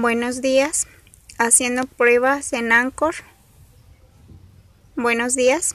Buenos días. Haciendo pruebas en Anchor. Buenos días.